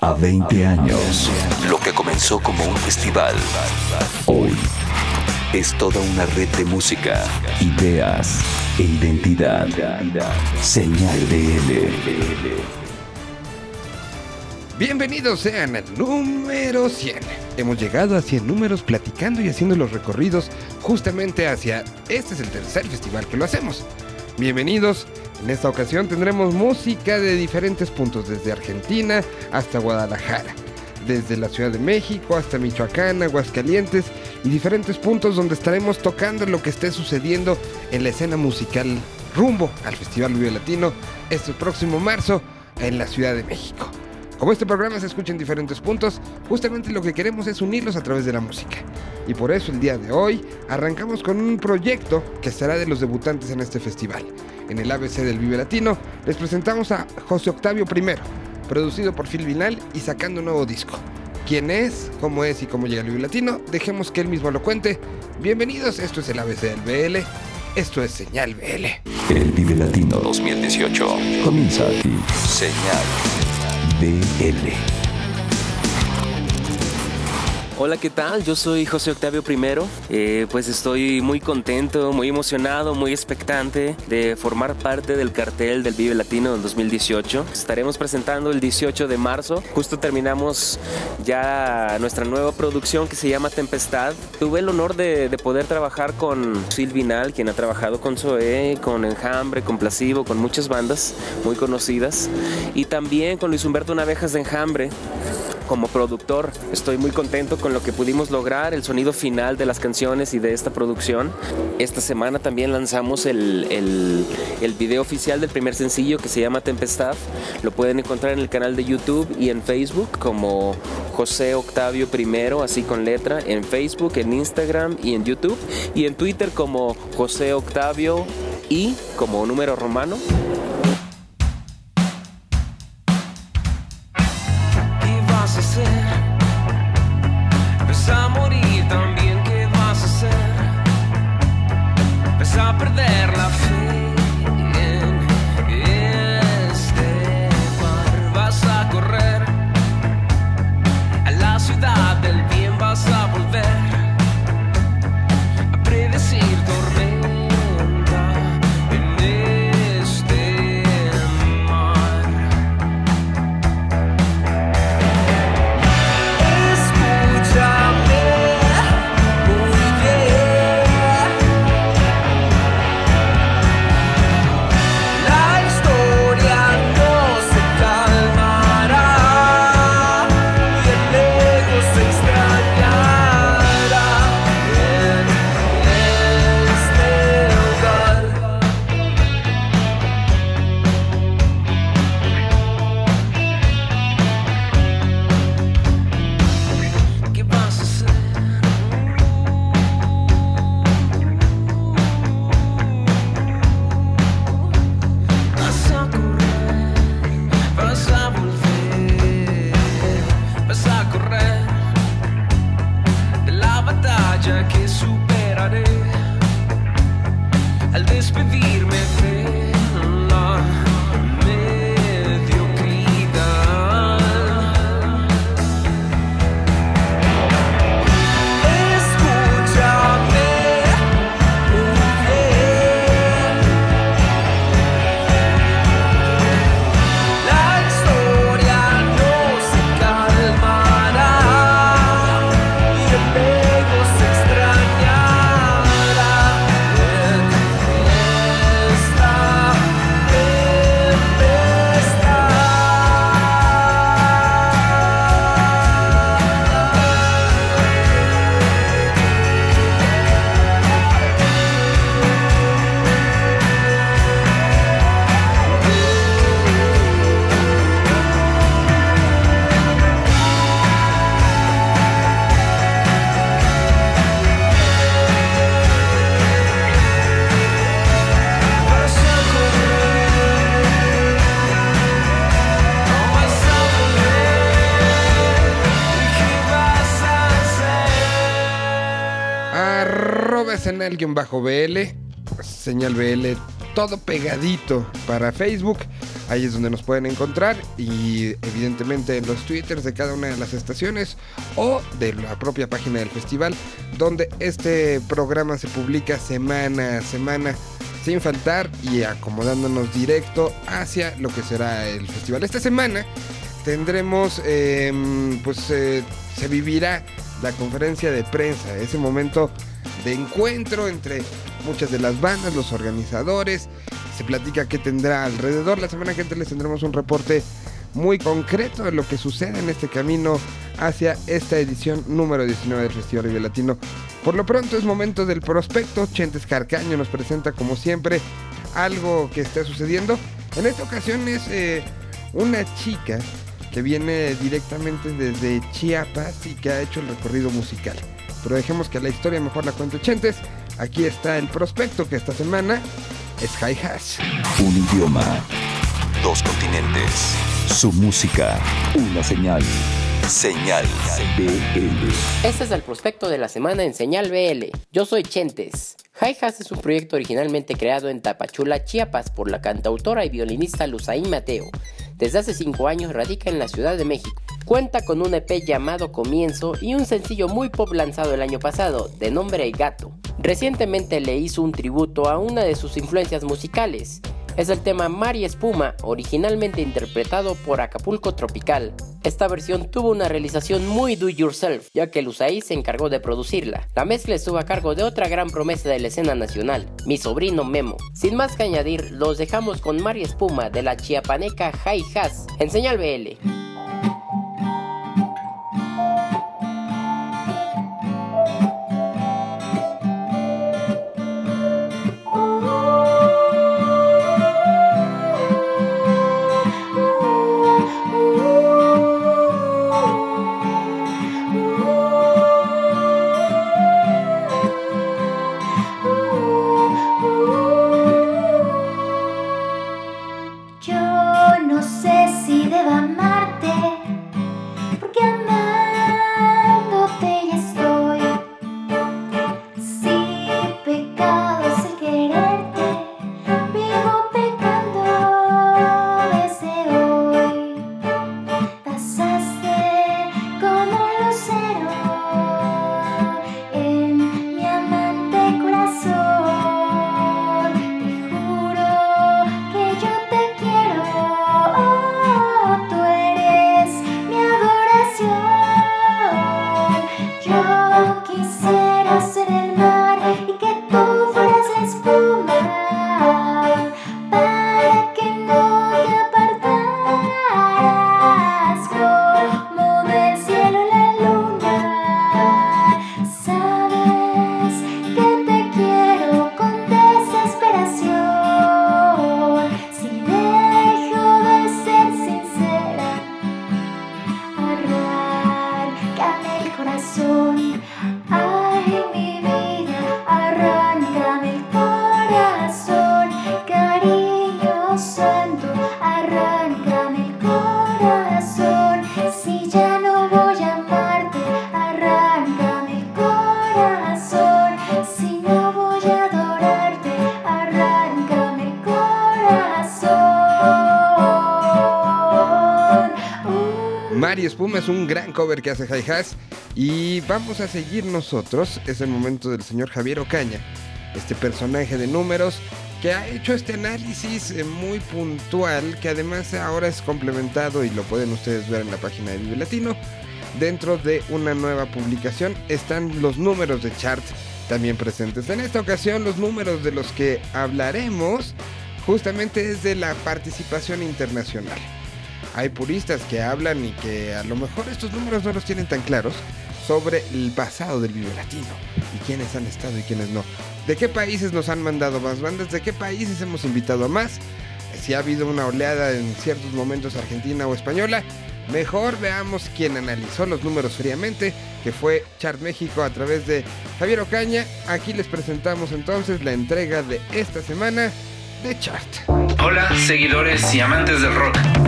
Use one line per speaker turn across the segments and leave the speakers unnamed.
a 20 años. Lo que comenzó como un festival, hoy es toda una red de música, ideas e identidad. Señal BL.
Bienvenidos sean al número 100. Hemos llegado a 100 números platicando y haciendo los recorridos justamente hacia... Este es el tercer festival que lo hacemos. Bienvenidos. En esta ocasión tendremos música de diferentes puntos, desde Argentina hasta Guadalajara, desde la Ciudad de México hasta Michoacán, Aguascalientes y diferentes puntos donde estaremos tocando lo que esté sucediendo en la escena musical rumbo al Festival Vive Latino este próximo marzo en la Ciudad de México. Como este programa se escucha en diferentes puntos, justamente lo que queremos es unirlos a través de la música. Y por eso el día de hoy arrancamos con un proyecto que será de los debutantes en este festival. En el ABC del Vive Latino les presentamos a José Octavio I, producido por Phil Vinal y sacando un nuevo disco. ¿Quién es? ¿Cómo es y cómo llega al Vive Latino? Dejemos que él mismo lo cuente. Bienvenidos, esto es el ABC del BL. Esto es Señal BL.
El Vive Latino 2018 comienza aquí. Señal BL.
Hola, ¿qué tal? Yo soy José Octavio I. Eh, pues estoy muy contento, muy emocionado, muy expectante de formar parte del cartel del Vive Latino en 2018. Estaremos presentando el 18 de marzo. Justo terminamos ya nuestra nueva producción que se llama Tempestad. Tuve el honor de, de poder trabajar con Silvinal, quien ha trabajado con Zoe, con Enjambre, con con muchas bandas muy conocidas. Y también con Luis Humberto Navejas de Enjambre como productor. Estoy muy contento con lo que pudimos lograr, el sonido final de las canciones y de esta producción. Esta semana también lanzamos el, el, el video oficial del primer sencillo que se llama Tempestad. Lo pueden encontrar en el canal de YouTube y en Facebook como José Octavio I, así con letra, en Facebook, en Instagram y en YouTube. Y en Twitter como José Octavio y como número romano.
¿Vas a perder la fe
Arroba escenal-BL, señal BL, todo pegadito para Facebook. Ahí es donde nos pueden encontrar y evidentemente en los twitters de cada una de las estaciones o de la propia página del festival donde este programa se publica semana a semana sin faltar y acomodándonos directo hacia lo que será el festival. Esta semana tendremos, em, pues eh, se vivirá la conferencia de prensa, ese momento de encuentro entre muchas de las bandas, los organizadores, se platica qué tendrá alrededor. La semana que entra les tendremos un reporte muy concreto de lo que sucede en este camino hacia esta edición número 19 del Festival Vive Latino. Por lo pronto es momento del prospecto. Chentes Carcaño nos presenta como siempre algo que está sucediendo. En esta ocasión es eh, una chica que viene directamente desde Chiapas y que ha hecho el recorrido musical. Pero dejemos que la historia mejor la cuente Chentes. Aquí está el prospecto que esta semana es High Hash.
Un idioma, dos continentes, su música, una señal. Señal BL.
Este es el prospecto de la semana en Señal BL. Yo soy Chentes. Hi Has es un proyecto originalmente creado en Tapachula, Chiapas, por la cantautora y violinista Luzaín Mateo. Desde hace 5 años radica en la Ciudad de México. Cuenta con un EP llamado Comienzo y un sencillo muy pop lanzado el año pasado, de nombre Gato. Recientemente le hizo un tributo a una de sus influencias musicales, es el tema Mar y Espuma, originalmente interpretado por Acapulco Tropical. Esta versión tuvo una realización muy do yourself, ya que Lusaí se encargó de producirla. La mezcla estuvo a cargo de otra gran promesa de la escena nacional, mi sobrino Memo. Sin más que añadir, los dejamos con Mar y Espuma de la chiapaneca High Has en Señal BL.
Es un gran cover que hace Hi Has y vamos a seguir nosotros. Es el momento del señor Javier Ocaña, este personaje de números que ha hecho este análisis eh, muy puntual que además ahora es complementado y lo pueden ustedes ver en la página de Vive Latino. Dentro de una nueva publicación están los números de chart también presentes. En esta ocasión los números de los que hablaremos justamente es de la participación internacional hay puristas que hablan y que a lo mejor estos números no los tienen tan claros sobre el pasado del Vive Latino y quiénes han estado y quiénes no. ¿De qué países nos han mandado más bandas? ¿De qué países hemos invitado a más? Si ha habido una oleada en ciertos momentos argentina o española, mejor veamos quién analizó los números fríamente, que fue Chart México a través de Javier Ocaña. Aquí les presentamos entonces la entrega de esta semana de Chart.
Hola, seguidores y amantes del rock.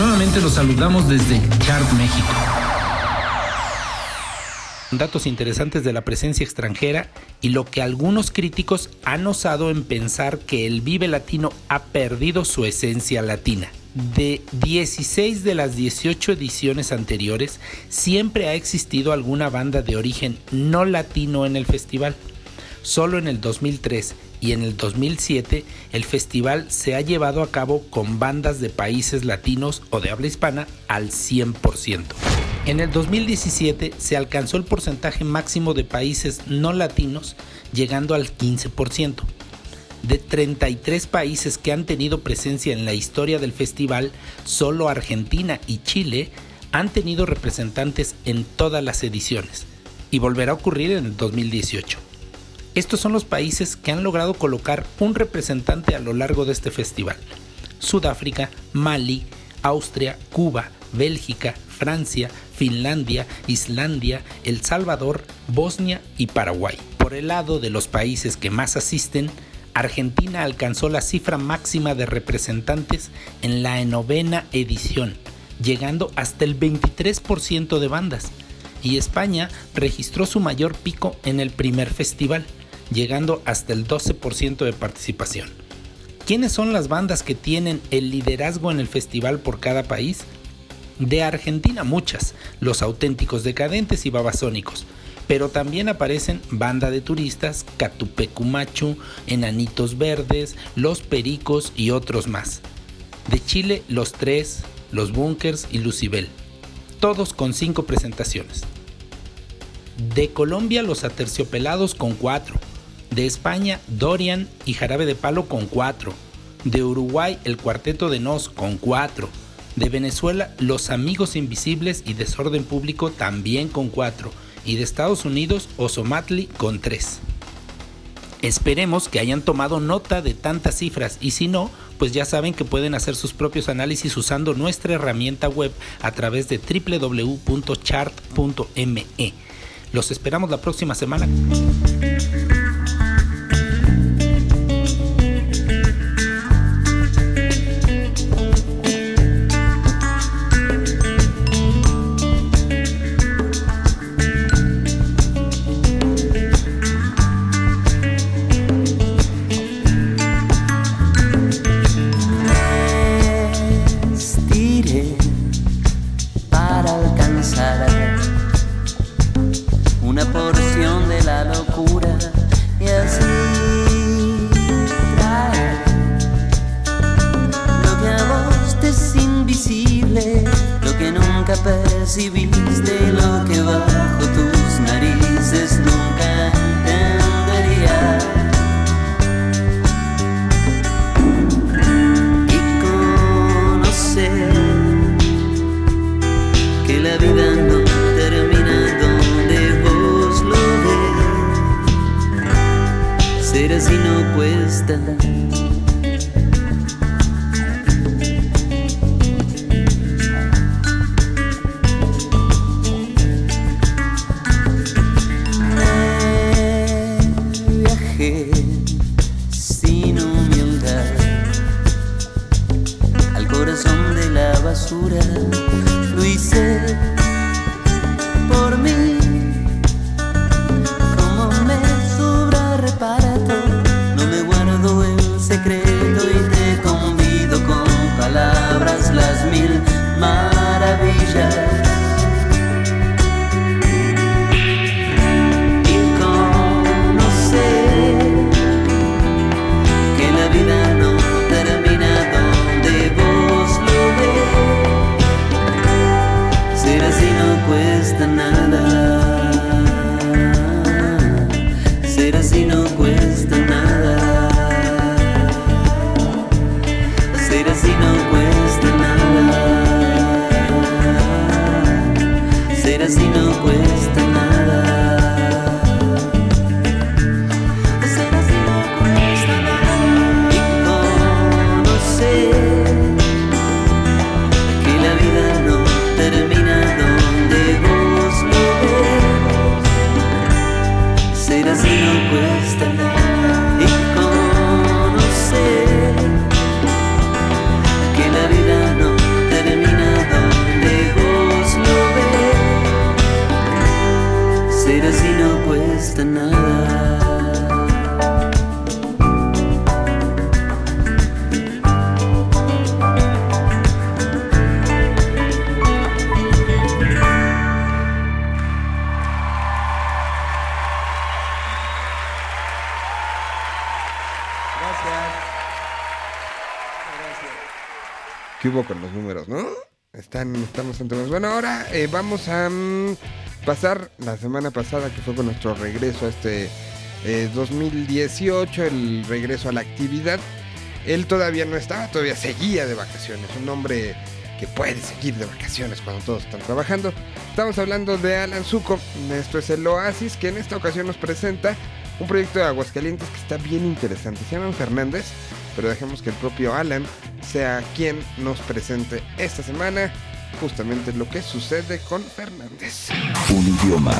Nuevamente los saludamos desde Chart México. Datos interesantes de la presencia extranjera y lo que algunos críticos han osado en pensar que el Vive Latino ha perdido su esencia latina. de 16 de las 18 ediciones anteriores, siempre ha existido alguna banda de origen no latino en el festival. Solo en el 2003 y en el 2007 el festival se ha llevado a cabo con bandas de países latinos o de habla hispana al 100%. En el 2017 se alcanzó el porcentaje máximo de países no latinos llegando al 15%. De 33 países que han tenido presencia en la historia del festival, solo Argentina y Chile han tenido representantes en todas las ediciones y volverá a ocurrir en el 2018. Estos son los países que han logrado colocar un representante a lo largo de este festival. Sudáfrica, Mali, Austria, Cuba, Bélgica, Francia, Finlandia, Islandia, El Salvador, Bosnia y Paraguay. Por el lado de los países que más asisten, Argentina alcanzó la cifra máxima de representantes en la novena edición, llegando hasta el 23% de bandas, y España registró su mayor pico en el primer festival, llegando hasta el 12% de participación. ¿Quiénes son las bandas que tienen el liderazgo en el festival por cada país? De Argentina muchas, los auténticos decadentes y babasónicos, pero también aparecen Banda de Turistas, Catupecumachu, Enanitos Verdes, Los Pericos y otros más. De Chile, Los Tres, Los Bunkers y Lucibel, todos con cinco presentaciones. De Colombia, Los Aterciopelados con cuatro. De España, Dorian y Jarabe de Palo con cuatro. De Uruguay, el Cuarteto de Nos con cuatro. De Venezuela, Los Amigos Invisibles y Desorden Público también con cuatro. Y de Estados Unidos, Osomatli con tres. Esperemos que hayan tomado nota de tantas cifras y si no, pues ya saben que pueden hacer sus propios análisis usando nuestra herramienta web a través de www.chart.me. Los esperamos la próxima semana.
Percibiste, corazón de la basura. Lo así no cuesta
¿Qué hubo con los números, no? Están, estamos ante más. Bueno, ahora eh, vamos a mm, pasar la semana pasada, que fue con nuestro regreso a este eh, 2018, el regreso a la actividad. Él todavía no estaba, todavía seguía de vacaciones. Un hombre que puede seguir de vacaciones cuando todos están trabajando. Estamos hablando de Alan Zuko. Esto es el Oasis, que en esta ocasión nos presenta un proyecto de Aguascalientes que está bien interesante. Se llama Fernández, pero dejemos que el propio Alan sea quien nos presente esta semana justamente lo que sucede con Fernández.
Un idioma.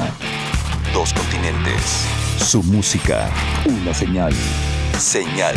Dos continentes. Su música. Una señal. Señal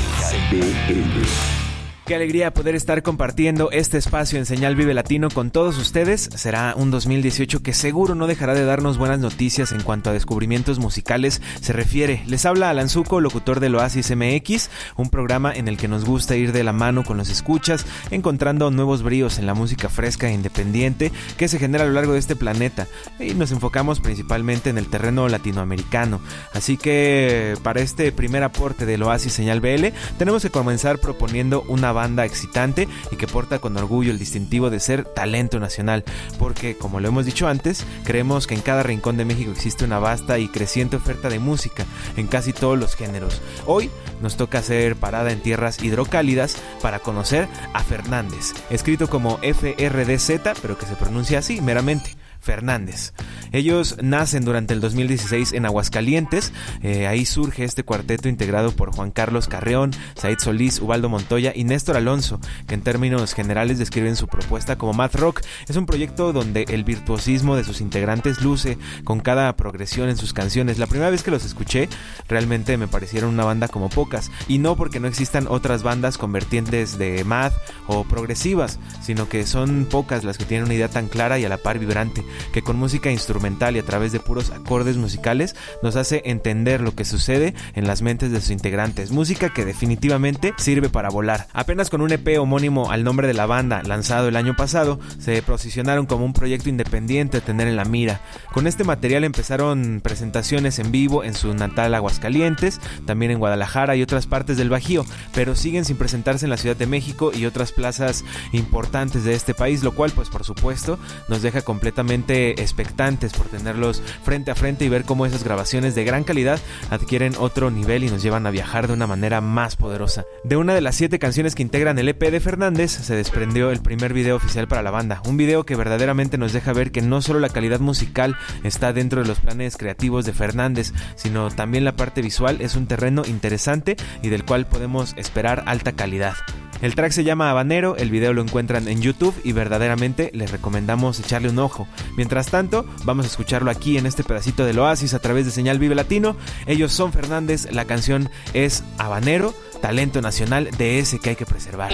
BL.
Qué alegría poder estar compartiendo este espacio en Señal Vive Latino con todos ustedes. Será un 2018 que seguro no dejará de darnos buenas noticias en cuanto a descubrimientos musicales se refiere. Les habla Alan Zuko, locutor del Oasis MX, un programa en el que nos gusta ir de la mano con los escuchas, encontrando nuevos bríos en la música fresca e independiente que se genera a lo largo de este planeta. Y nos enfocamos principalmente en el terreno latinoamericano. Así que para este primer aporte del Oasis Señal BL, tenemos que comenzar proponiendo una banda excitante y que porta con orgullo el distintivo de ser talento nacional, porque como lo hemos dicho antes, creemos que en cada rincón de México existe una vasta y creciente oferta de música en casi todos los géneros. Hoy nos toca hacer parada en tierras hidrocálidas para conocer a Fernández, escrito como FRDZ, pero que se pronuncia así meramente. Fernández. Ellos nacen durante el 2016 en Aguascalientes. Eh, ahí surge este cuarteto integrado por Juan Carlos Carreón, Said Solís, Ubaldo Montoya y Néstor Alonso, que en términos generales describen su propuesta como math rock. Es un proyecto donde el virtuosismo de sus integrantes luce con cada progresión en sus canciones. La primera vez que los escuché, realmente me parecieron una banda como pocas. Y no porque no existan otras bandas con vertientes de math o progresivas, sino que son pocas las que tienen una idea tan clara y a la par vibrante que con música instrumental y a través de puros acordes musicales nos hace entender lo que sucede en las mentes de sus integrantes. Música que definitivamente sirve para volar. Apenas con un EP homónimo al nombre de la banda lanzado el año pasado, se posicionaron como un proyecto independiente a tener en la mira. Con este material empezaron presentaciones en vivo en su natal Aguascalientes, también en Guadalajara y otras partes del Bajío, pero siguen sin presentarse en la Ciudad de México y otras plazas importantes de este país, lo cual pues por supuesto nos deja completamente expectantes por tenerlos frente a frente y ver cómo esas grabaciones de gran calidad adquieren otro nivel y nos llevan a viajar de una manera más poderosa. De una de las siete canciones que integran el EP de Fernández se desprendió el primer video oficial para la banda, un video que verdaderamente nos deja ver que no solo la calidad musical está dentro de los planes creativos de Fernández, sino también la parte visual es un terreno interesante y del cual podemos esperar alta calidad. El track se llama Habanero, el video lo encuentran en YouTube y verdaderamente les recomendamos echarle un ojo. Mientras tanto, vamos a escucharlo aquí en este pedacito del Oasis a través de Señal Vive Latino. Ellos son Fernández, la canción es Habanero, talento nacional de ese que hay que preservar.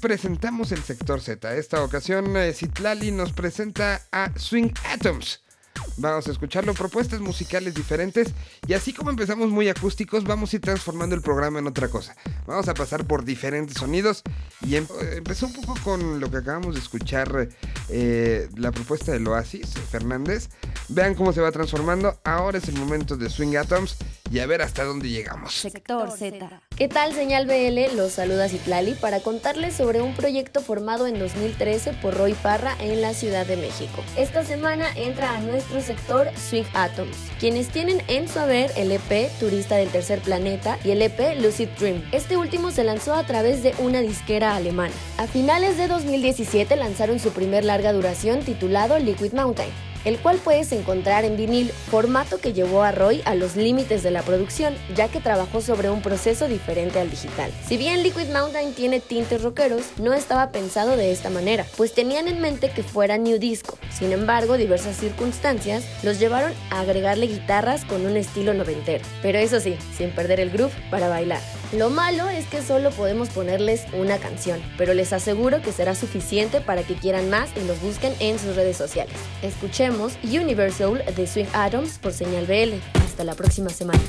Presentamos el sector Z. Esta ocasión eh, Citlali nos presenta a Swing Atoms. Vamos a escucharlo, propuestas musicales diferentes y así como empezamos muy acústicos, vamos a ir transformando el programa en otra cosa. Vamos a pasar por diferentes sonidos y em- empezó un poco con lo que acabamos de escuchar, eh, la propuesta del Oasis, Fernández. Vean cómo se va transformando. Ahora es el momento de Swing Atoms y a ver hasta dónde llegamos.
Sector Z. ¿Qué tal, señal BL? Los saluda Citlali para contarles sobre un proyecto formado en 2013 por Roy Parra en la Ciudad de México. Esta semana entra a nuestro sector Swing Atoms, quienes tienen en su haber el EP Turista del Tercer Planeta y el EP Lucid Dream. Este último se lanzó a través de una disquera alemana. A finales de 2017 lanzaron su primer larga duración titulado Liquid Mountain el cual puedes encontrar en vinil, formato que llevó a Roy a los límites de la producción, ya que trabajó sobre un proceso diferente al digital. Si bien Liquid Mountain tiene tintes rockeros, no estaba pensado de esta manera, pues tenían en mente que fuera new disco. Sin embargo, diversas circunstancias los llevaron a agregarle guitarras con un estilo noventero, pero eso sí, sin perder el groove para bailar. Lo malo es que solo podemos ponerles una canción, pero les aseguro que será suficiente para que quieran más y los busquen en sus redes sociales. Escuchemos Universal de Swing Atoms por Señal BL. Hasta la próxima semana.